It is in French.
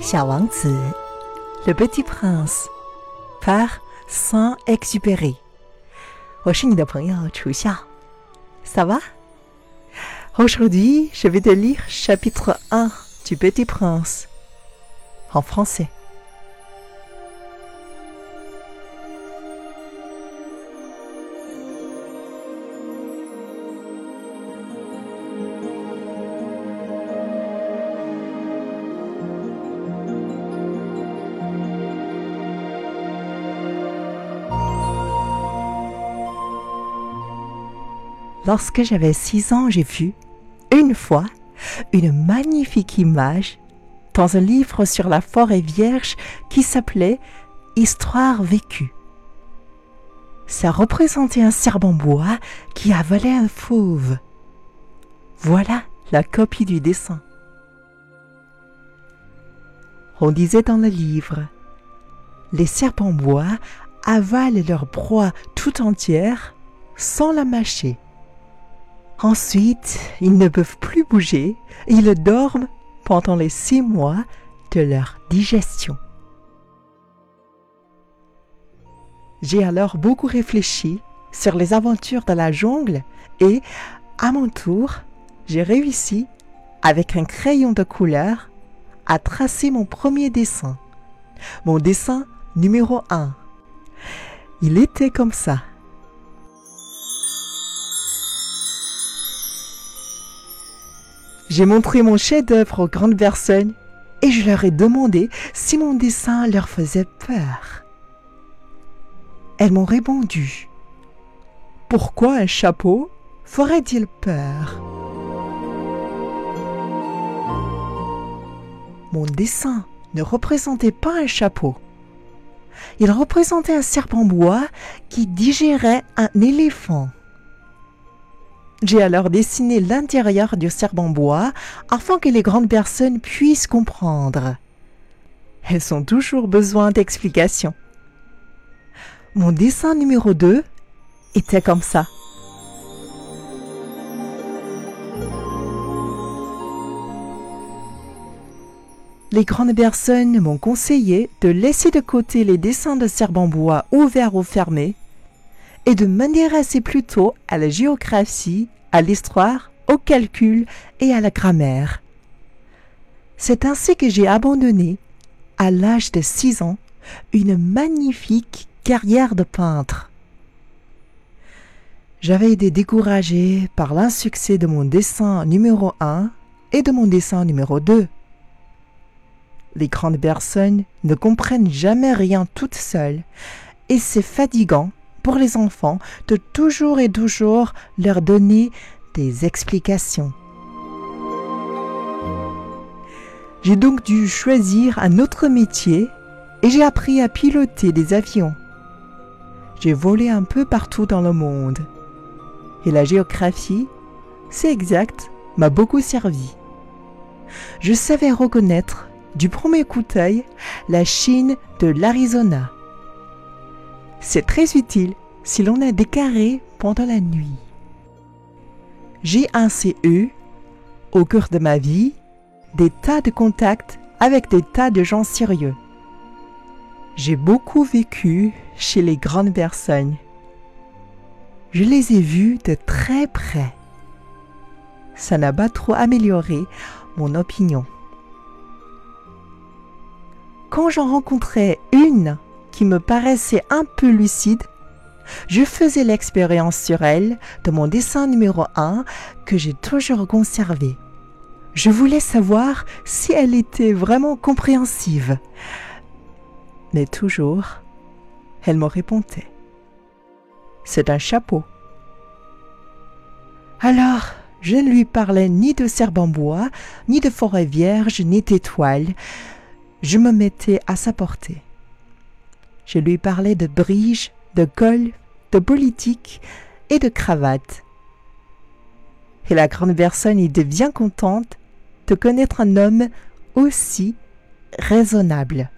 小王子, Le Petit Prince, par Saint-Exupéry. 我是你的朋友楚笑. Ça va? Aujourd'hui, je vais te lire chapitre 1 du Petit Prince en français. Lorsque j'avais six ans, j'ai vu, une fois, une magnifique image dans un livre sur la forêt vierge qui s'appelait Histoire vécue. Ça représentait un serpent bois qui avalait un fauve. Voilà la copie du dessin. On disait dans le livre, les serpents bois avalent leur proie tout entière sans la mâcher. Ensuite, ils ne peuvent plus bouger, ils dorment pendant les six mois de leur digestion. J'ai alors beaucoup réfléchi sur les aventures de la jungle et, à mon tour, j'ai réussi, avec un crayon de couleur, à tracer mon premier dessin. Mon dessin numéro 1. Il était comme ça. J'ai montré mon chef-d'œuvre aux grandes personnes et je leur ai demandé si mon dessin leur faisait peur. Elles m'ont répondu. Pourquoi un chapeau ferait-il peur? Mon dessin ne représentait pas un chapeau. Il représentait un serpent bois qui digérait un éléphant. J'ai alors dessiné l'intérieur du serpent bois afin que les grandes personnes puissent comprendre. Elles ont toujours besoin d'explications. Mon dessin numéro 2 était comme ça. Les grandes personnes m'ont conseillé de laisser de côté les dessins de serpent bois ouverts ou fermés et de m'intéresser plutôt à la géographie, à l'histoire, au calcul et à la grammaire. C'est ainsi que j'ai abandonné, à l'âge de six ans, une magnifique carrière de peintre. J'avais été découragé par l'insuccès de mon dessin numéro 1 et de mon dessin numéro 2. Les grandes personnes ne comprennent jamais rien toutes seules et c'est fatigant pour les enfants de toujours et toujours leur donner des explications. J'ai donc dû choisir un autre métier et j'ai appris à piloter des avions. J'ai volé un peu partout dans le monde. Et la géographie, c'est exact, m'a beaucoup servi. Je savais reconnaître du premier coup d'œil la Chine de l'Arizona c'est très utile si l'on a des carrés pendant la nuit. J'ai ainsi eu, au cours de ma vie, des tas de contacts avec des tas de gens sérieux. J'ai beaucoup vécu chez les grandes personnes. Je les ai vus de très près. Ça n'a pas trop amélioré mon opinion. Quand j'en rencontrais une qui me paraissait un peu lucide, je faisais l'expérience sur elle de mon dessin numéro 1 que j'ai toujours conservé. Je voulais savoir si elle était vraiment compréhensive. Mais toujours, elle me répondait. C'est un chapeau. Alors, je ne lui parlais ni de serpent bois, ni de forêt vierge, ni d'étoiles. Je me mettais à sa portée. Je lui parlais de bridge, de golf, de politique et de cravate. Et la grande personne était bien contente de connaître un homme aussi raisonnable.